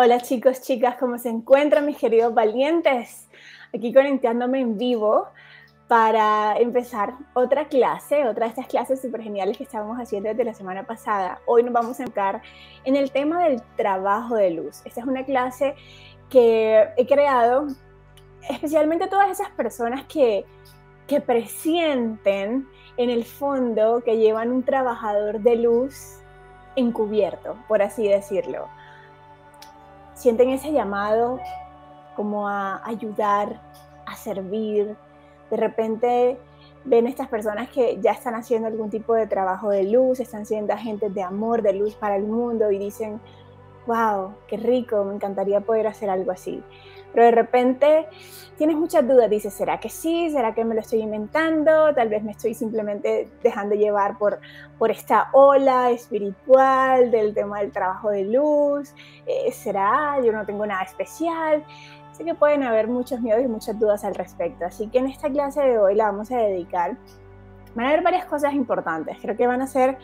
Hola chicos, chicas, ¿cómo se encuentran mis queridos valientes? Aquí conectándome en vivo para empezar otra clase, otra de estas clases súper geniales que estábamos haciendo desde la semana pasada. Hoy nos vamos a enfocar en el tema del trabajo de luz. Esta es una clase que he creado especialmente todas esas personas que, que presienten en el fondo que llevan un trabajador de luz encubierto, por así decirlo sienten ese llamado como a ayudar, a servir. De repente ven estas personas que ya están haciendo algún tipo de trabajo de luz, están siendo agentes de amor, de luz para el mundo y dicen, wow, qué rico, me encantaría poder hacer algo así. Pero de repente tienes muchas dudas, dices, ¿será que sí? ¿Será que me lo estoy inventando? Tal vez me estoy simplemente dejando llevar por, por esta ola espiritual del tema del trabajo de luz. Eh, ¿Será? Yo no tengo nada especial. Sé que pueden haber muchos miedos y muchas dudas al respecto. Así que en esta clase de hoy la vamos a dedicar. Van a haber varias cosas importantes. Creo que van a ser,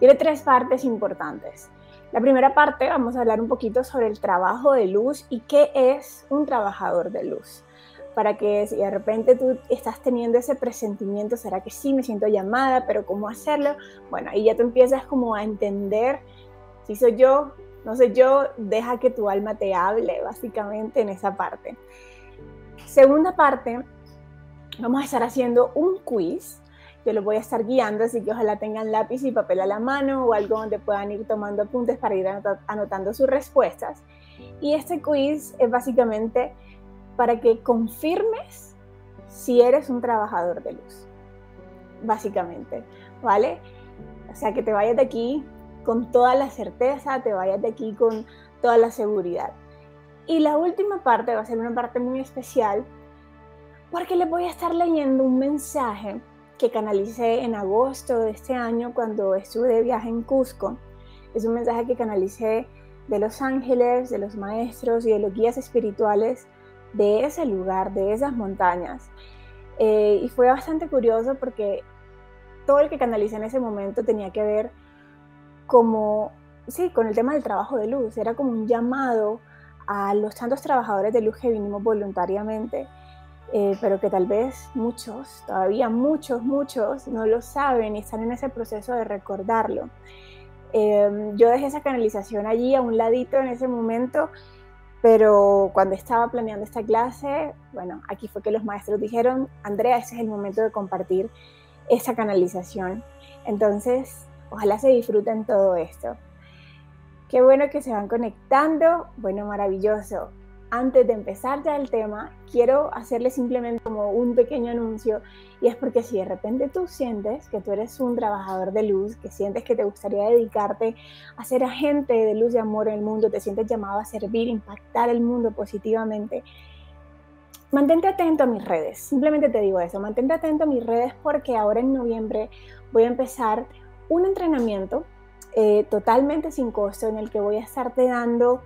tiene tres partes importantes. La primera parte vamos a hablar un poquito sobre el trabajo de luz y qué es un trabajador de luz. Para que si de repente tú estás teniendo ese presentimiento, ¿será que sí me siento llamada? Pero ¿cómo hacerlo? Bueno, ahí ya tú empiezas como a entender si soy yo, no sé yo, deja que tu alma te hable básicamente en esa parte. Segunda parte, vamos a estar haciendo un quiz yo los voy a estar guiando, así que ojalá tengan lápiz y papel a la mano o algo donde puedan ir tomando apuntes para ir anotando sus respuestas. Y este quiz es básicamente para que confirmes si eres un trabajador de luz, básicamente, ¿vale? O sea, que te vayas de aquí con toda la certeza, te vayas de aquí con toda la seguridad. Y la última parte va a ser una parte muy especial porque les voy a estar leyendo un mensaje que canalicé en agosto de este año cuando estuve de viaje en Cusco. Es un mensaje que canalicé de los ángeles, de los maestros y de los guías espirituales de ese lugar, de esas montañas. Eh, y fue bastante curioso porque todo el que canalicé en ese momento tenía que ver como, sí, con el tema del trabajo de luz. Era como un llamado a los tantos trabajadores de luz que vinimos voluntariamente eh, pero que tal vez muchos, todavía muchos, muchos no lo saben y están en ese proceso de recordarlo. Em, yo dejé esa canalización allí a un ladito en ese momento, pero cuando estaba planeando esta clase, bueno, aquí fue que los maestros dijeron, Andrea, ese es el momento de compartir esa canalización. Entonces, ojalá se disfruten todo esto. Qué bueno que se van conectando. Bueno, maravilloso antes de empezar ya el tema, quiero hacerle simplemente como un pequeño anuncio y es porque si de repente tú sientes que tú eres un trabajador de luz, que sientes que te gustaría dedicarte a ser agente de luz y amor en el mundo, te sientes llamado a servir, impactar el mundo positivamente, mantente atento a mis redes. Simplemente te digo eso, mantente atento a mis redes porque ahora en noviembre voy a empezar un entrenamiento eh, totalmente sin costo en el que voy a estarte dando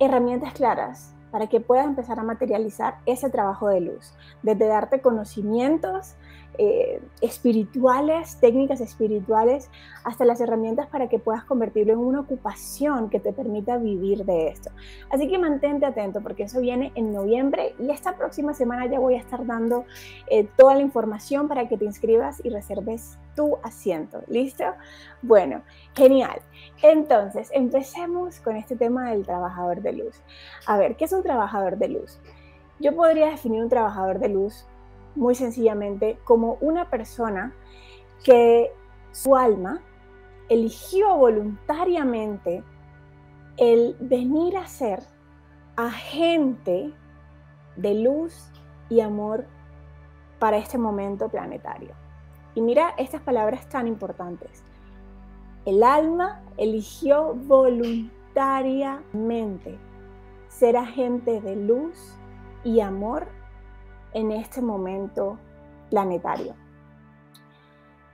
herramientas claras para que puedas empezar a materializar ese trabajo de luz, desde darte conocimientos eh, espirituales, técnicas espirituales, hasta las herramientas para que puedas convertirlo en una ocupación que te permita vivir de esto. Así que mantente atento porque eso viene en noviembre y esta próxima semana ya voy a estar dando eh, toda la información para que te inscribas y reserves tu asiento. ¿Listo? Bueno, genial. Entonces, empecemos con este tema del trabajador de luz. A ver, ¿qué es un trabajador de luz? Yo podría definir un trabajador de luz muy sencillamente como una persona que su alma eligió voluntariamente el venir a ser agente de luz y amor para este momento planetario. Y mira estas palabras tan importantes. El alma eligió voluntariamente ser agente de luz y amor en este momento planetario.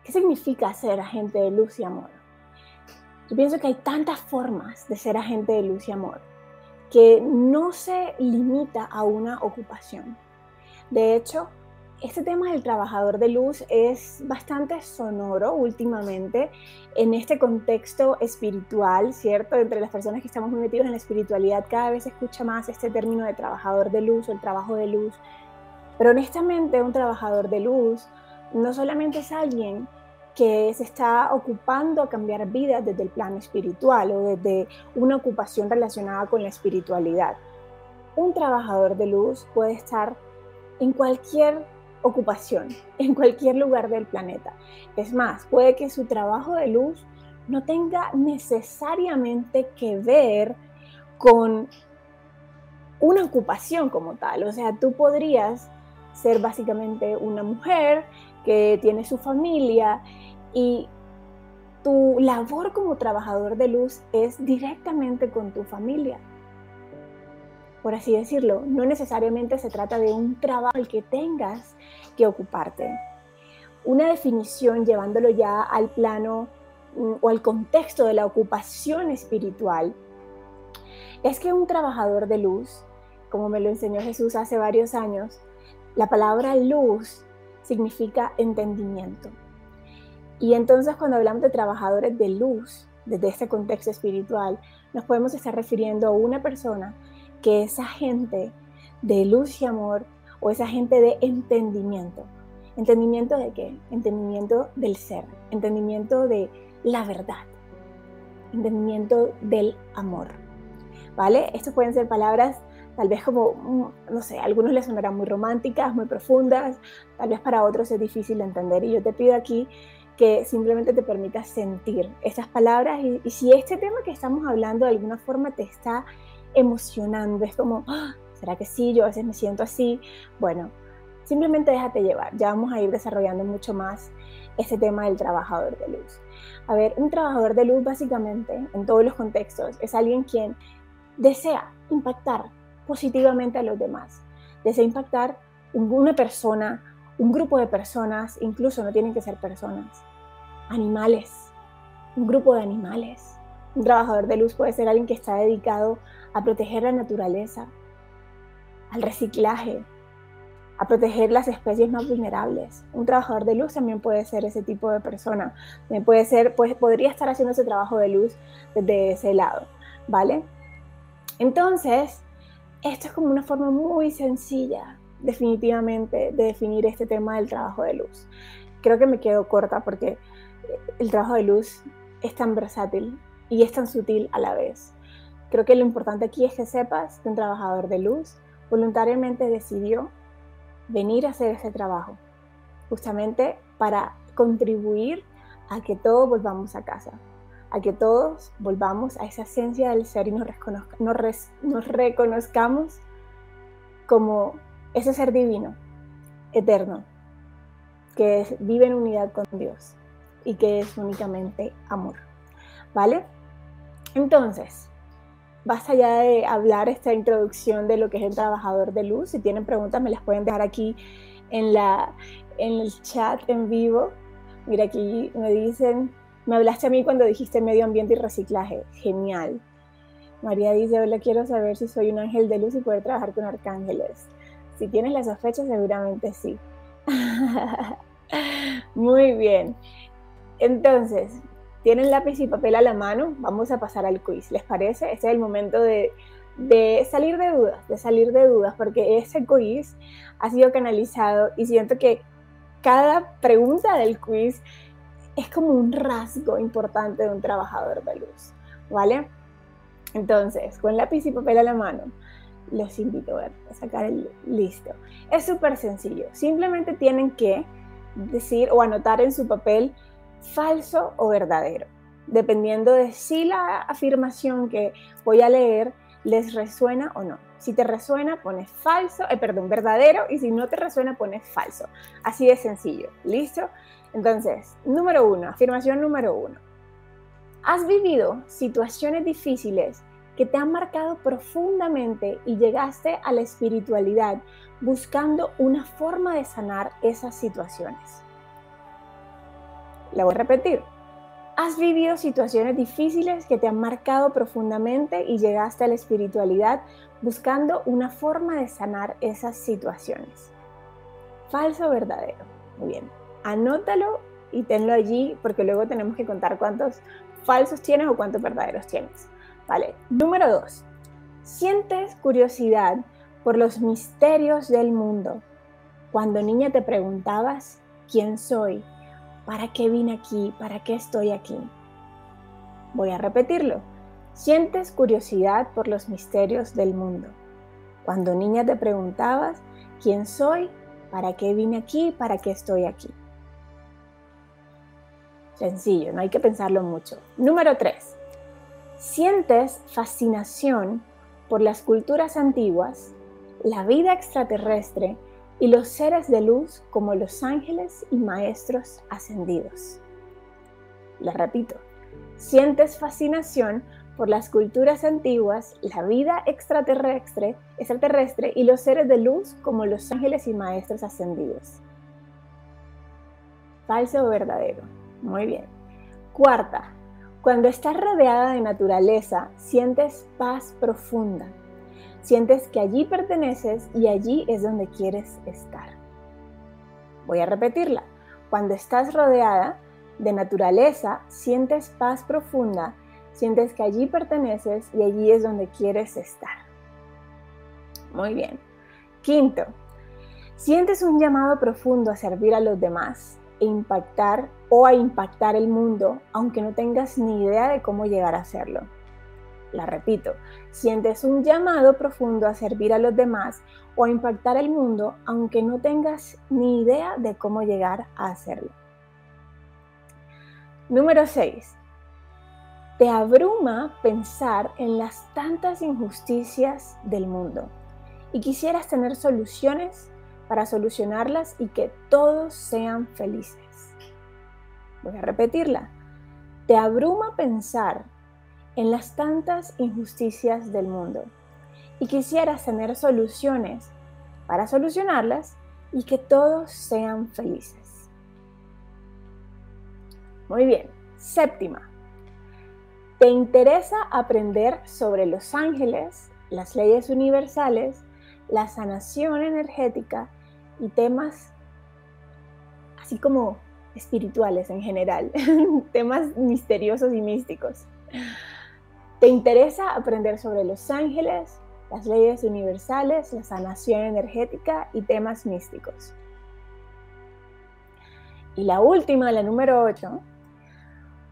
¿Qué significa ser agente de luz y amor? Yo pienso que hay tantas formas de ser agente de luz y amor que no se limita a una ocupación. De hecho, este tema del trabajador de luz es bastante sonoro últimamente en este contexto espiritual, ¿cierto? Entre las personas que estamos muy metidos en la espiritualidad, cada vez se escucha más este término de trabajador de luz o el trabajo de luz. Pero honestamente, un trabajador de luz no solamente es alguien que se está ocupando a cambiar vidas desde el plano espiritual o desde una ocupación relacionada con la espiritualidad. Un trabajador de luz puede estar en cualquier ocupación en cualquier lugar del planeta. Es más, puede que su trabajo de luz no tenga necesariamente que ver con una ocupación como tal. O sea, tú podrías ser básicamente una mujer que tiene su familia y tu labor como trabajador de luz es directamente con tu familia por así decirlo. No necesariamente se trata de un trabajo al que tengas que ocuparte. Una definición llevándolo ya al plano mm, o al contexto de la ocupación espiritual es que un trabajador de luz, como me lo enseñó Jesús hace varios años, la palabra luz significa entendimiento. Y entonces cuando hablamos de trabajadores de luz, desde este contexto espiritual, nos podemos estar refiriendo a una persona que esa gente de luz y amor o esa gente de entendimiento. ¿Entendimiento de qué? Entendimiento del ser, entendimiento de la verdad, entendimiento del amor. ¿Vale? Estas pueden ser palabras tal vez como, mm, no sé, algunos les sonarán muy románticas, muy profundas, tal vez para otros es difícil de entender. Y yo te pido aquí que simplemente te permitas sentir estas palabras y, y si este tema que estamos hablando de alguna forma te está emocionando, es como, ah, ¿será que sí? Yo a veces me siento así. Bueno, simplemente déjate llevar, ya vamos a ir desarrollando mucho más ese tema del trabajador de luz. A ver, un trabajador de luz básicamente, en todos los contextos, es alguien quien desea impactar positivamente a los demás, desea impactar una persona, un grupo de personas, incluso no tienen que ser personas, animales, un grupo de animales. Un trabajador de luz puede ser alguien que está dedicado a proteger la naturaleza, al reciclaje, a proteger las especies más vulnerables. Un trabajador de luz también puede ser ese tipo de persona. puede ser, pues, podría estar haciendo ese trabajo de luz desde ese lado, ¿vale? Entonces, esto es como una forma muy sencilla, definitivamente, de definir este tema del trabajo de luz. Creo que me quedo corta porque el trabajo de luz es tan versátil y es tan sutil a la vez. Creo que lo importante aquí es que sepas que un trabajador de luz voluntariamente decidió venir a hacer ese trabajo, justamente para contribuir a que todos volvamos a casa, a que todos volvamos a esa esencia del ser y nos, nos reconozcamos como ese ser divino, eterno, que vive en unidad con Dios y que es únicamente amor. ¿Vale? Entonces, basta ya de hablar esta introducción de lo que es el trabajador de luz. Si tienen preguntas, me las pueden dejar aquí en, la, en el chat en vivo. Mira, aquí me dicen, me hablaste a mí cuando dijiste medio ambiente y reciclaje. Genial. María dice, hola, quiero saber si soy un ángel de luz y poder trabajar con arcángeles. Si tienes la sospecha, seguramente sí. Muy bien. Entonces, tienen lápiz y papel a la mano, vamos a pasar al quiz. ¿Les parece? Este es el momento de, salir de dudas, de salir de dudas, porque ese quiz ha sido canalizado y siento que cada pregunta del quiz es como un rasgo importante de un trabajador de luz, ¿vale? Entonces, con lápiz y papel a la mano, los invito a, sacar el listo. Es súper sencillo, simplemente tienen que decir o anotar en su papel falso o verdadero, dependiendo de si la afirmación que voy a leer les resuena o no. Si te resuena, pones falso, eh, perdón, verdadero, y si no te resuena, pones falso. Así de sencillo. ¿Listo? Entonces, número uno, afirmación número uno. ¿Has vivido situaciones difíciles que te han marcado profundamente y llegaste a la espiritualidad buscando una forma de sanar esas situaciones? La voy a repetir. Has vivido situaciones difíciles que te han marcado profundamente y llegaste a la espiritualidad buscando una forma de sanar esas situaciones. falso o verdadero. Muy bien, anótalo y tenlo allí porque luego tenemos que contar cuántos falsos tienes o cuántos verdaderos tienes. Vale, número dos, sientes curiosidad por los misterios del mundo. Cuando niña te preguntabas, ¿quién soy? ¿Para qué vine aquí? ¿Para qué estoy aquí? Voy a repetirlo. Sientes curiosidad por los misterios del mundo. Cuando niña te preguntabas, ¿quién soy? ¿Para qué vine aquí? ¿Para qué estoy aquí? Sencillo, no hay que pensarlo mucho. Número 3. Sientes fascinación por las culturas antiguas, la vida extraterrestre y los seres de luz como los ángeles y maestros ascendidos. Le repito, sientes fascinación por las culturas antiguas, la vida extraterrestre, extraterrestre y los seres de luz como los ángeles y maestros ascendidos. ¿Falso o verdadero? Muy bien. Cuarta, cuando estás rodeada de naturaleza, sientes paz profunda. Sientes que allí perteneces y allí es donde quieres estar. Voy a repetirla. Cuando estás rodeada de naturaleza, sientes paz profunda, sientes que allí perteneces y allí es donde quieres estar. Muy bien. Quinto, sientes un llamado profundo a servir a los demás e impactar o a impactar el mundo, aunque no tengas ni idea de cómo llegar a hacerlo. La repito, sientes un llamado profundo a servir a los demás o a impactar el mundo, aunque no tengas ni idea de cómo llegar a hacerlo. Número 6. Te abruma pensar en las tantas injusticias del mundo y quisieras tener soluciones para solucionarlas y que todos sean felices. Voy a repetirla. Te abruma pensar en las tantas injusticias del mundo y quisieras tener soluciones para solucionarlas y que todos sean felices. Muy bien. Séptima. ¿Te interesa aprender sobre los ángeles, las leyes universales, la sanación energética y temas así como espirituales en general, temas misteriosos y místicos. ¿Te interesa aprender sobre los ángeles, las leyes universales, la sanación energética y temas místicos? Y la última, la número 8,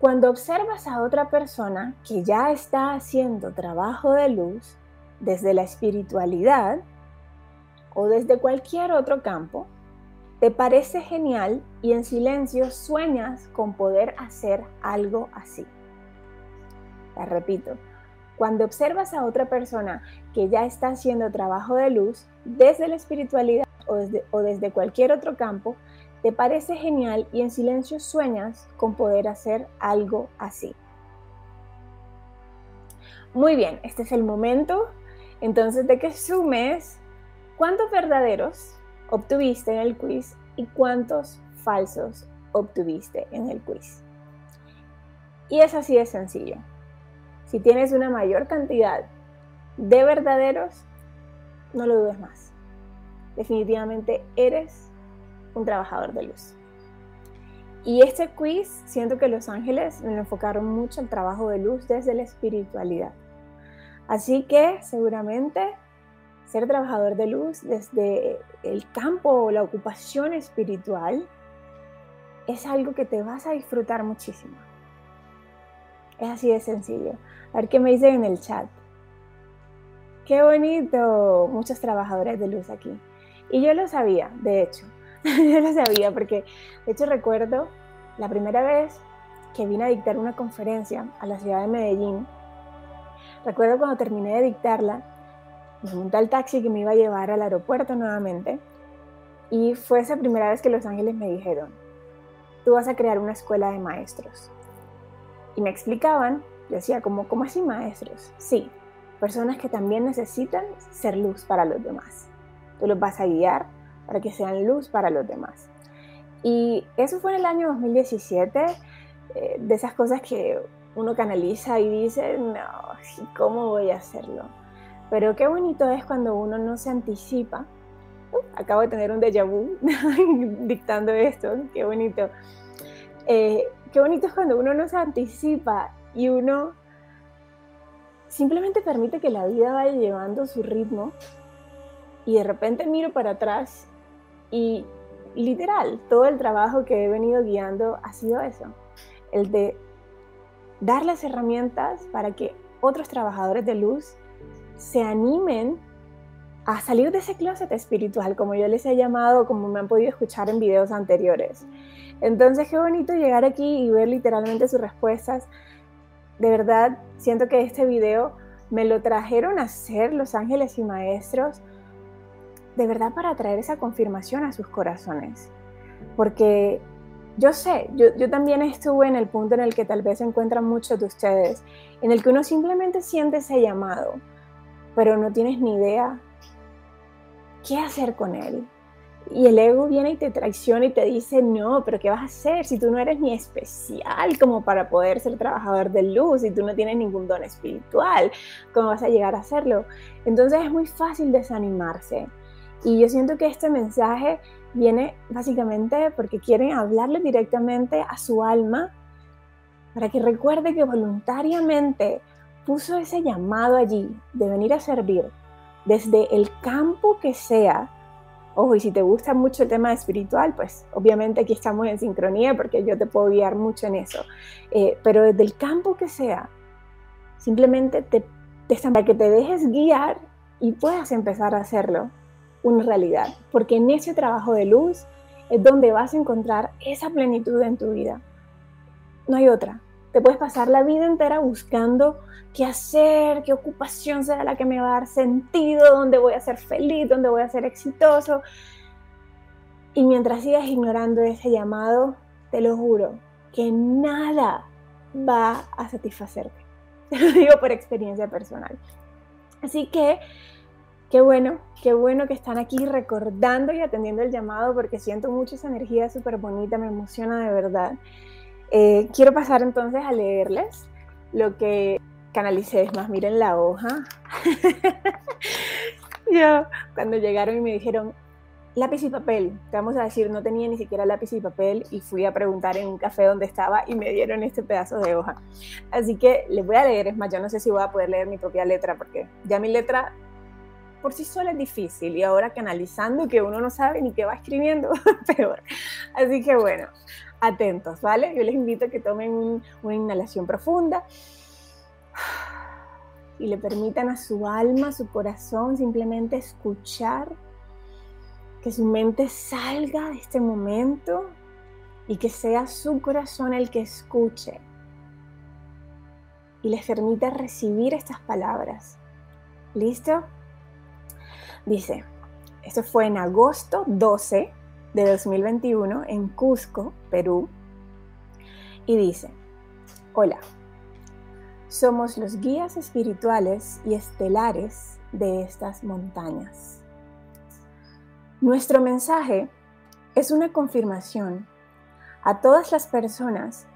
cuando observas a otra persona que ya está haciendo trabajo de luz desde la espiritualidad, o desde cualquier otro campo, te parece genial y en silencio sueñas con poder hacer algo así. La repito, cuando observas a otra persona que ya está haciendo trabajo de luz desde la espiritualidad o desde, o desde cualquier otro campo, te parece genial y en silencio sueñas con poder hacer algo así. Muy bien, este es el momento entonces de que sumes ¿Cuántos verdaderos obtuviste en el quiz y cuántos falsos obtuviste en el quiz? Y es así de sencillo. Si tienes una mayor cantidad de verdaderos, no lo dudes más. Definitivamente eres un trabajador de luz. Y este quiz, siento que los ángeles me enfocaron mucho al trabajo de luz desde la espiritualidad. Así que seguramente ser trabajador de luz desde el campo o la ocupación espiritual es algo que te vas a disfrutar muchísimo. Es así de sencillo. A ver qué me dicen en el chat. Qué bonito, muchos trabajadores de luz aquí. Y yo lo sabía, de hecho. yo lo sabía porque, de hecho, recuerdo la primera vez que vine a dictar una conferencia a la ciudad de Medellín. Recuerdo cuando terminé de dictarla, me monté al taxi que me iba a llevar al aeropuerto nuevamente y fue esa primera vez que Los Ángeles me dijeron, tú vas a crear una escuela de maestros. Y me explicaban, yo decía, ¿cómo, ¿cómo así maestros? Sí, personas que también necesitan ser luz para los demás. Tú los vas a guiar para que sean luz para los demás. Y eso fue en el año 2017, eh, de esas cosas que uno canaliza y dice, no, ¿cómo voy a hacerlo? Pero qué bonito es cuando uno no se anticipa acabo de tener un déjà vu dictando esto, qué bonito. Eh, qué bonito es cuando uno no se anticipa y uno simplemente permite que la vida vaya llevando su ritmo y de repente miro para atrás y literal, todo el trabajo que he venido guiando ha sido eso, el de dar las herramientas para que otros trabajadores de luz se animen a salir de ese closet espiritual, como yo les he llamado, como me han podido escuchar en videos anteriores. Entonces, qué bonito llegar aquí y ver literalmente sus respuestas. De verdad, siento que este video me lo trajeron a hacer los ángeles y maestros, de verdad para traer esa confirmación a sus corazones. Porque yo sé, yo, yo, también estuve en el punto en el que tal vez se encuentran muchos de ustedes, en el que uno simplemente siente ese llamado, pero no tienes ni idea qué hacer con él. Y el ego viene y te traiciona y te dice, no, pero ¿qué vas a hacer si tú no eres ni especial como para poder ser trabajador de luz y tú no tienes ningún don espiritual? ¿Cómo vas a llegar a hacerlo? Entonces es muy fácil desanimarse. Y yo siento que este mensaje viene básicamente porque quieren hablarle directamente a su alma para que recuerde que voluntariamente puso ese llamado allí de venir a servir desde el campo que sea. Ojo, y si te gusta mucho el tema espiritual, pues obviamente aquí estamos en sincronía porque yo te puedo guiar mucho en eso. Eh, pero desde el campo que sea, simplemente te, te, para que te dejes guiar y puedas empezar a hacerlo una realidad. Porque en ese trabajo de luz es donde vas a encontrar esa plenitud en tu vida. No hay otra. Te puedes pasar la vida entera buscando qué hacer, qué ocupación será la que me va a dar sentido, dónde voy a ser feliz, dónde voy a ser exitoso. Y mientras sigas ignorando ese llamado, te lo juro, que nada va a satisfacerte. Te lo digo por experiencia personal. Así que qué bueno, qué bueno que están aquí recordando y atendiendo el llamado porque siento mucha esa energía súper bonita, me emociona de verdad. Eh, quiero pasar entonces a leerles lo que canalicé. Es más, miren la hoja. Yo, cuando llegaron y me dijeron, lápiz y papel, te vamos a decir, no tenía ni siquiera lápiz y papel y fui a preguntar en un café donde estaba y me dieron este pedazo de hoja. Así que les voy a leer, es más, yo no sé si voy a poder leer mi propia letra porque ya mi letra por sí sola es difícil y ahora canalizando que uno no sabe ni qué va escribiendo, peor. Así que bueno, atentos, ¿vale? Yo les invito a que tomen una inhalación profunda y le permitan a su alma, a su corazón simplemente escuchar, que su mente salga de este momento y que sea su corazón el que escuche y les permita recibir estas palabras. ¿Listo? Dice, esto fue en agosto 12 de 2021 en Cusco, Perú, y dice, hola, somos los guías espirituales y estelares de estas montañas. Nuestro mensaje es una confirmación a todas las personas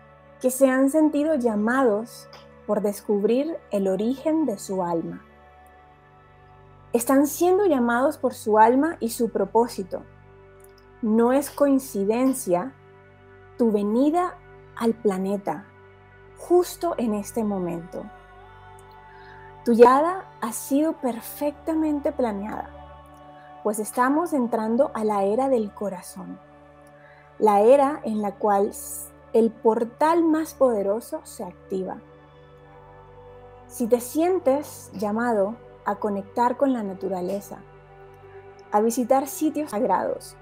que se han sentido llamados por descubrir el origen de su alma. Están siendo llamados por su alma y su propósito no es coincidencia tu venida al planeta justo en este momento. Tu llegada ha sido perfectamente planeada, pues estamos entrando a la era del corazón, la era en la cual el portal más poderoso se activa. Si te sientes llamado a conectar con la naturaleza, a visitar sitios sagrados,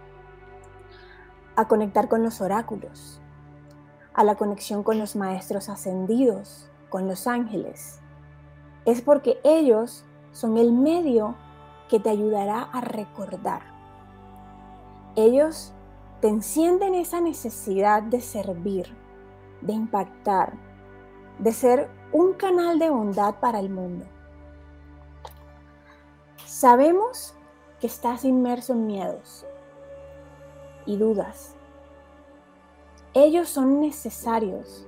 a conectar con los oráculos, a la conexión con los maestros ascendidos, con los ángeles. Es porque ellos son el medio que te ayudará a recordar. Ellos te encienden esa necesidad de servir, de impactar, de ser un canal de bondad para el mundo. Sabemos que estás inmerso en miedos, y dudas. Ellos son necesarios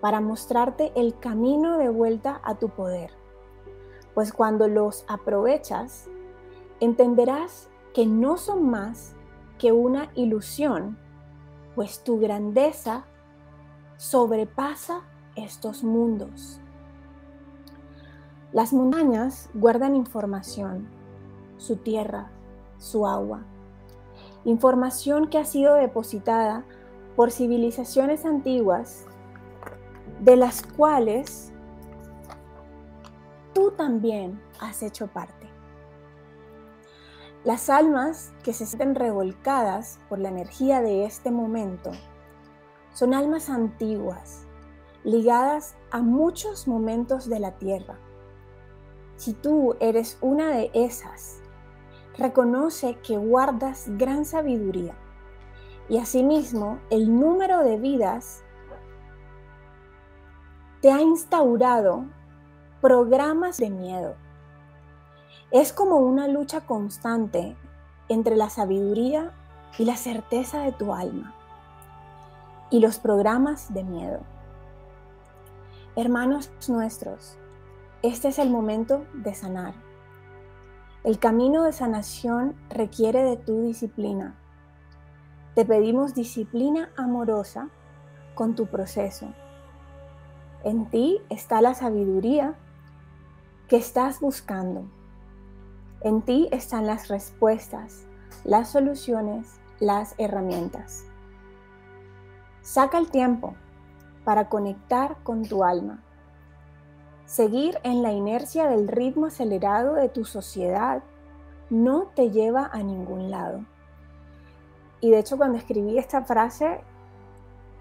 para mostrarte el camino de vuelta a tu poder, pues cuando los aprovechas, entenderás que no son más que una ilusión, pues tu grandeza sobrepasa estos mundos. Las montañas guardan información, su tierra, su agua, información que ha sido depositada por civilizaciones antiguas, de las cuales tú también has hecho parte. Las almas que se sienten revolcadas por la energía de este momento son almas antiguas, ligadas a muchos momentos de la Tierra. Si tú eres una de esas, reconoce que guardas gran sabiduría y asimismo el número de vidas te ha instaurado programas de miedo es como una lucha constante entre la sabiduría y la certeza de tu alma y los programas de miedo. Hermanos nuestros, este es el momento de sanar. El camino de sanación requiere de tu disciplina. Te pedimos disciplina amorosa con tu proceso. En ti está la sabiduría que estás buscando en ti están las respuestas, las soluciones, las herramientas. Saca el tiempo para conectar con tu alma. Seguir en la inercia del ritmo acelerado de tu sociedad no te lleva a ningún lado. Y de hecho cuando escribí esta frase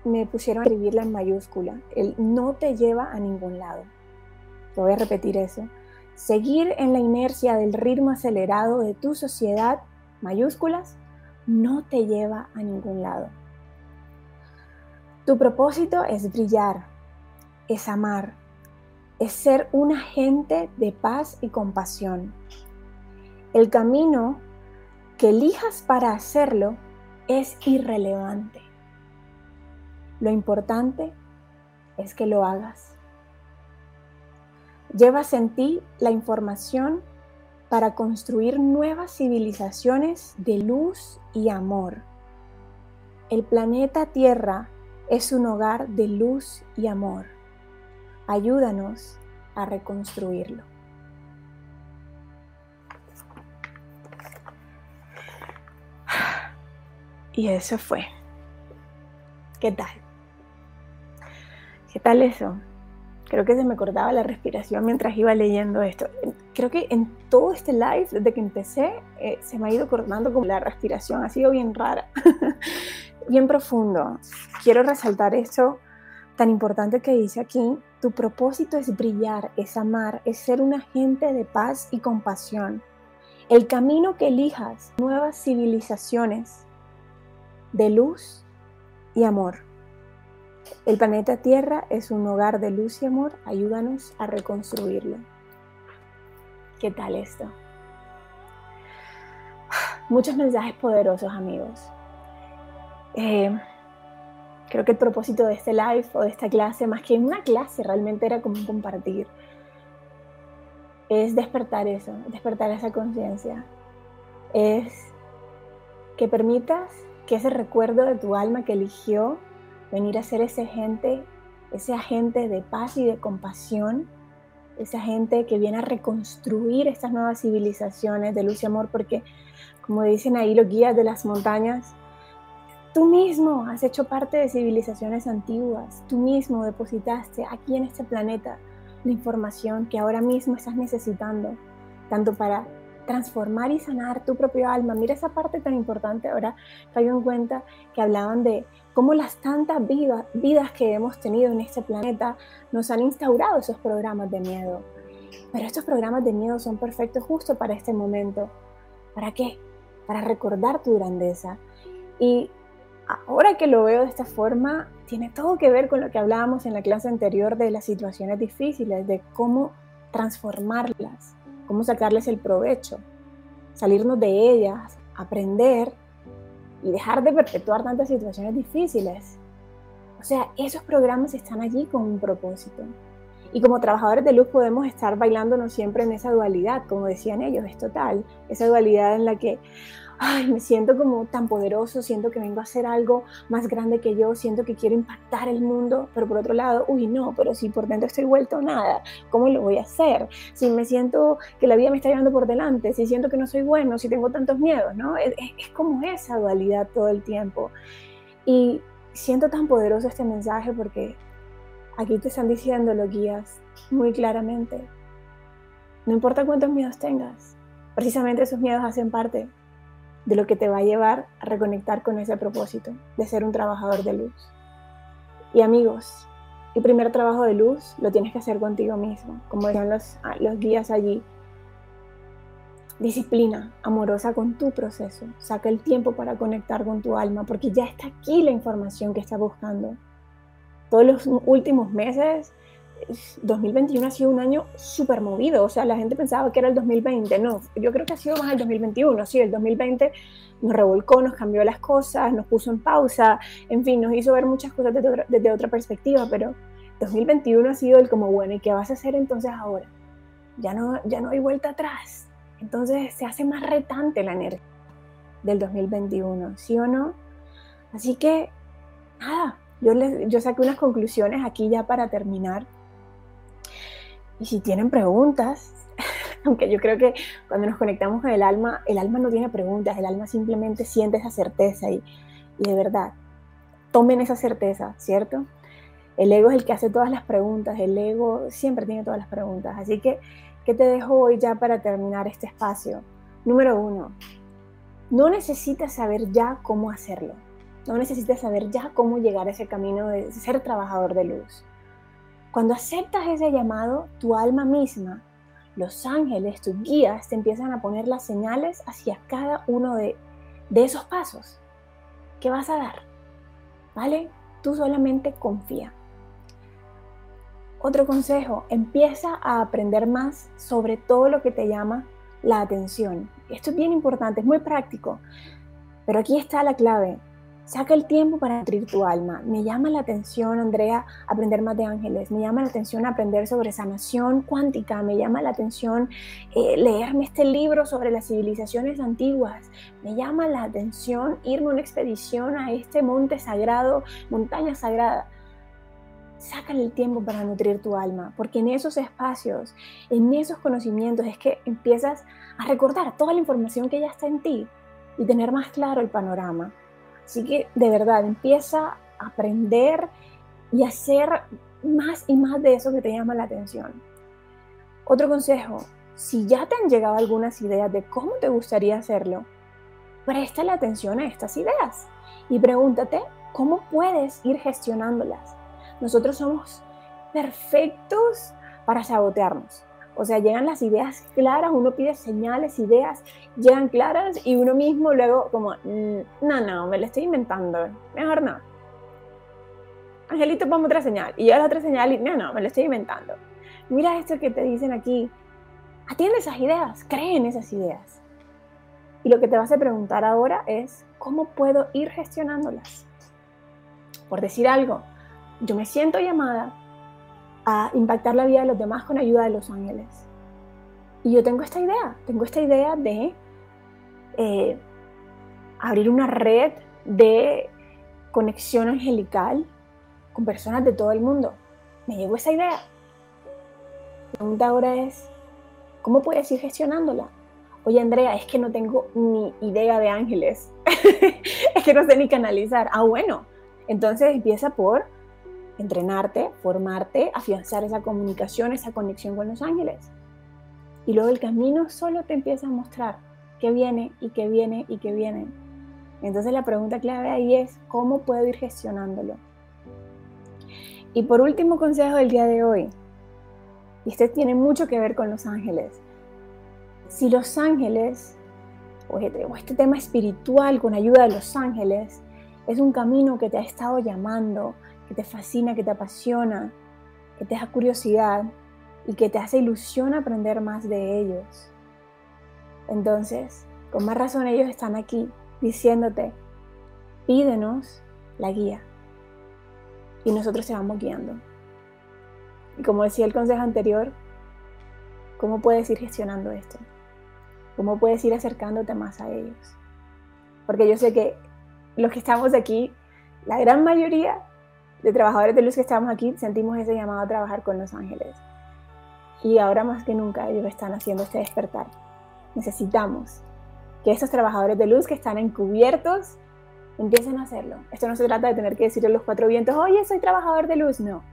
me pusieron a escribirla en mayúscula. El no te lleva a ningún lado. Voy a repetir eso. Seguir en la inercia del ritmo acelerado de tu sociedad, mayúsculas, no te lleva a ningún lado. Tu propósito es brillar, es amar, es ser un agente de paz y compasión. El camino que elijas para hacerlo es irrelevante. Lo importante es que lo hagas. Llevas en ti la información para construir nuevas civilizaciones de luz y amor. El planeta Tierra es un hogar de luz y amor. Ayúdanos a reconstruirlo. Y eso fue. ¿Qué tal? ¿Qué tal eso? Creo que se me cortaba la respiración mientras iba leyendo esto. Creo que en todo este live, desde que empecé, eh, se me ha ido cortando como la respiración. Ha sido bien rara, bien profundo. Quiero resaltar esto tan importante que dice aquí. Tu propósito es brillar, es amar, es ser un agente de paz y compasión. El camino que elijas, nuevas civilizaciones de luz y amor. El planeta Tierra es un hogar de luz y amor. Ayúdanos a reconstruirlo. ¿Qué tal esto? Muchos mensajes poderosos, amigos. Eh, creo que el propósito de este live o de esta clase, más que una clase, realmente era como compartir. Es despertar eso, despertar esa conciencia. Es que permitas que ese recuerdo de tu alma que eligió venir a ser ese agente, ese agente de paz y de compasión, ese agente que viene a reconstruir estas nuevas civilizaciones de luz y amor, porque como dicen ahí los guías de las montañas, tú mismo has hecho parte de civilizaciones antiguas, tú mismo depositaste aquí en este planeta la información que ahora mismo estás necesitando, tanto para transformar y sanar tu propio alma. Mira esa parte tan importante ahora caigo en cuenta que hablaban de cómo las tantas vidas que hemos tenido en este planeta nos han instaurado esos programas de miedo. Pero estos programas de miedo son perfectos justo para este momento. ¿Para qué? Para recordar tu grandeza. Y ahora que lo veo de esta forma, tiene todo que ver con lo que hablábamos en la clase anterior de las situaciones difíciles, de cómo transformarlas cómo sacarles el provecho, salirnos de ellas, aprender y dejar de perpetuar tantas situaciones difíciles. O sea, esos programas están allí con un propósito. Y como trabajadores de luz podemos estar bailándonos siempre en esa dualidad, como decían ellos, es total, esa dualidad en la que, ay, me siento como tan poderoso, siento que vengo a hacer algo más grande que yo, siento que quiero impactar el mundo, pero por otro lado, uy, no, pero si por dentro estoy vuelto nada, ¿cómo lo voy a hacer? Si me siento que la vida me está llevando por delante, si siento que no soy bueno, si tengo tantos miedos, ¿no? Es, es como esa dualidad todo el tiempo. Y siento tan poderoso este mensaje porque aquí te están diciendo, lo guías muy claramente. No importa cuántos miedos tengas, precisamente esos miedos hacen parte de lo que te va a llevar a reconectar con ese propósito de ser un trabajador de luz. Y amigos, el primer trabajo de luz lo tienes que hacer contigo mismo, como decían los, ah, los guías allí. Disciplina amorosa con tu proceso. Saca el tiempo para conectar con tu alma, porque ya está aquí la información que estás buscando. Todos los últimos meses 2021 ha sido un año súper movido, o sea, la gente pensaba que era el 2020, no, yo creo que ha sido más el 2021, sí, el 2020 nos revolcó, nos cambió las cosas, nos puso en pausa, en fin, nos hizo ver muchas cosas desde otra, desde otra perspectiva, pero 2021 ha sido el como, bueno, ¿y qué vas a hacer entonces ahora? Ya no, ya no hay vuelta atrás, entonces se hace más retante la energía del 2021, ¿sí o no? Así que, nada, yo, les, yo saqué unas conclusiones aquí ya para terminar y si tienen preguntas, aunque yo creo que cuando nos conectamos con el alma, el alma no tiene preguntas, el alma simplemente siente esa certeza y, de verdad, tomen esa certeza, ¿cierto? El ego es el que hace todas las preguntas, el ego siempre tiene todas las preguntas. Así que, ¿qué te dejo hoy ya para terminar este espacio? Número uno, no necesitas saber ya cómo hacerlo. No necesitas saber ya cómo llegar a ese camino de ser trabajador de luz. Cuando aceptas ese llamado, tu alma misma, los ángeles, tus guías, te empiezan a poner las señales hacia cada uno de, esos pasos que vas a dar. ¿Vale? Tú solamente confía. Otro consejo, empieza a aprender más sobre todo lo que te llama la atención. Esto es bien importante, es muy práctico, pero aquí está la clave. Saca el tiempo para nutrir tu alma. Me llama la atención, Andrea, aprender más de ángeles. Me llama la atención aprender sobre sanación cuántica. Me llama la atención eh, leerme este libro sobre las civilizaciones antiguas. Me llama la atención irme a una expedición a este monte sagrado, montaña sagrada. Sácale el tiempo para nutrir tu alma, porque en esos espacios, en esos conocimientos es que empiezas a recordar toda la información que ya está en ti y tener más claro el panorama. Así que de verdad empieza a aprender y hacer más y más de eso que te llama la atención. Otro consejo, si ya te han llegado algunas ideas de cómo te gustaría hacerlo, préstale atención a estas ideas y pregúntate cómo puedes ir gestionándolas. Nosotros somos perfectos para sabotearnos. O sea, llegan las ideas claras, uno pide señales, ideas, llegan claras y uno mismo luego como, mm, no, no, me lo estoy inventando, mejor no. Angelito, ponme otra señal. Y yo la otra señal y, no, no, me lo estoy inventando. Mira esto que te dicen aquí. Atiende esas ideas, cree en esas ideas. Y lo que te vas a preguntar ahora es, ¿cómo puedo ir gestionándolas? Por decir algo, yo me siento llamada a impactar la vida de los demás con ayuda de los ángeles. Y yo tengo esta idea, tengo esta idea de eh, abrir una red de conexión angelical con personas de todo el mundo. Me llegó esa idea. La pregunta ahora es, ¿cómo puedes ir gestionándola? Oye, Andrea, es que no tengo ni idea de ángeles. es que no sé ni canalizar. Ah, bueno. Entonces empieza por entrenarte, formarte, afianzar esa comunicación, esa conexión con los ángeles. Y luego el camino solo te empieza a mostrar qué viene y qué viene y qué viene. Entonces la pregunta clave ahí es, ¿cómo puedo ir gestionándolo? Y por último consejo del día de hoy, y este tiene mucho que ver con los ángeles. Si los ángeles, o este, o este tema espiritual con ayuda de los ángeles, es un camino que te ha estado llamando, que te fascina, que te apasiona, que te da curiosidad y que te hace ilusión aprender más de ellos. Entonces, con más razón ellos están aquí diciéndote, pídenos la guía. Y nosotros te vamos guiando. Y como decía el consejo anterior, ¿cómo puedes ir gestionando esto? ¿Cómo puedes ir acercándote más a ellos? Porque yo sé que los que estamos aquí, la gran mayoría de trabajadores de luz que estamos aquí, sentimos ese llamado a trabajar con los ángeles. Y ahora más que nunca ellos están haciendo este despertar. Necesitamos que estos trabajadores de luz que están encubiertos empiecen a hacerlo. Esto no se trata de tener que decirle a los cuatro vientos, oye, soy trabajador de luz. No.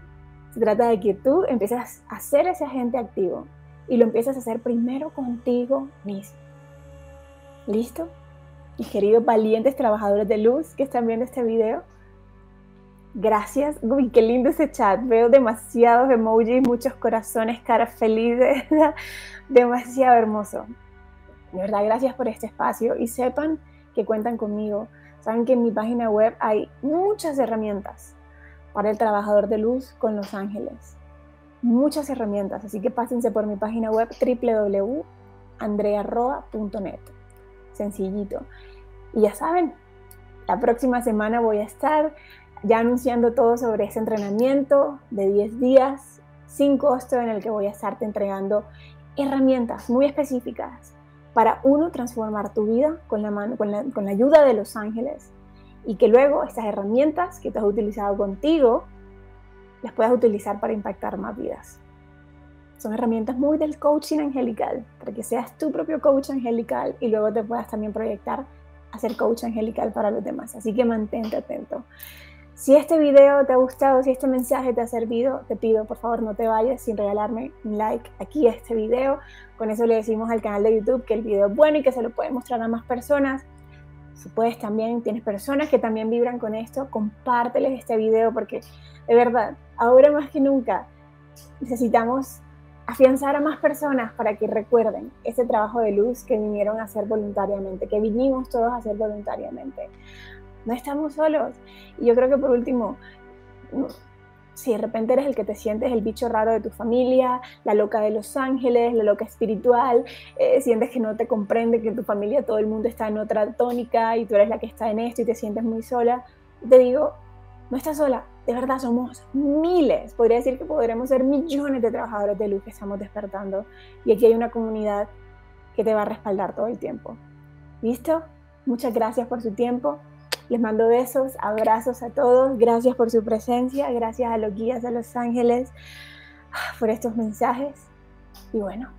Se trata de que tú empieces a ser ese agente activo y lo empiezas a hacer primero contigo mismo. ¿Listo? Mis queridos valientes trabajadores de luz que están viendo este video, gracias. Uy, qué lindo ese chat. Veo demasiados emojis, muchos corazones, caras felices. demasiado hermoso. De verdad, gracias por este espacio y sepan que cuentan conmigo. Saben que en mi página web hay muchas herramientas para el trabajador de luz con los ángeles. Muchas herramientas, así que pásense por mi página web www.andrearroa.net. Sencillito. Y ya saben, la próxima semana voy a estar ya anunciando todo sobre ese entrenamiento de 10 días sin costo en el que voy a estarte entregando herramientas muy específicas para uno transformar tu vida con la, mano, con, la, con la ayuda de los ángeles y que luego estas herramientas que tú has utilizado contigo las puedas utilizar para impactar más vidas. Son herramientas muy del coaching angelical, para que seas tu propio coach angelical y luego te puedas también proyectar a ser coach angelical para los demás. Así que mantente atento. Si este video te ha gustado, si este mensaje te ha servido, te pido por favor no te vayas sin regalarme un like aquí a este video. Con eso le decimos al canal de YouTube que el video es bueno y que se lo puede mostrar a más personas. Si puedes también, tienes personas que también vibran con esto, compárteles este video porque de verdad, ahora más que nunca necesitamos afianzar a más personas para que recuerden ese trabajo de luz que vinieron a hacer voluntariamente, que vinimos todos a hacer voluntariamente no estamos solos. Y yo creo que por último, si de repente eres el que te sientes el bicho raro de tu familia, la loca de los ángeles, la loca espiritual, eh, sientes que no te comprende, que en tu familia todo el mundo está en otra tónica y tú eres la que está en esto y te sientes muy sola, te digo, no estás sola, de verdad somos miles, podría decir que podremos ser millones de trabajadores de luz que estamos despertando y aquí hay una comunidad que te va a respaldar todo el tiempo. ¿Listo? Muchas gracias por su tiempo. Les mando besos, abrazos a todos. Gracias por su presencia. Gracias a los guías de Los Ángeles por estos mensajes. Y bueno,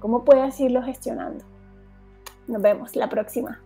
¿cómo puedes irlo gestionando? Nos vemos la próxima.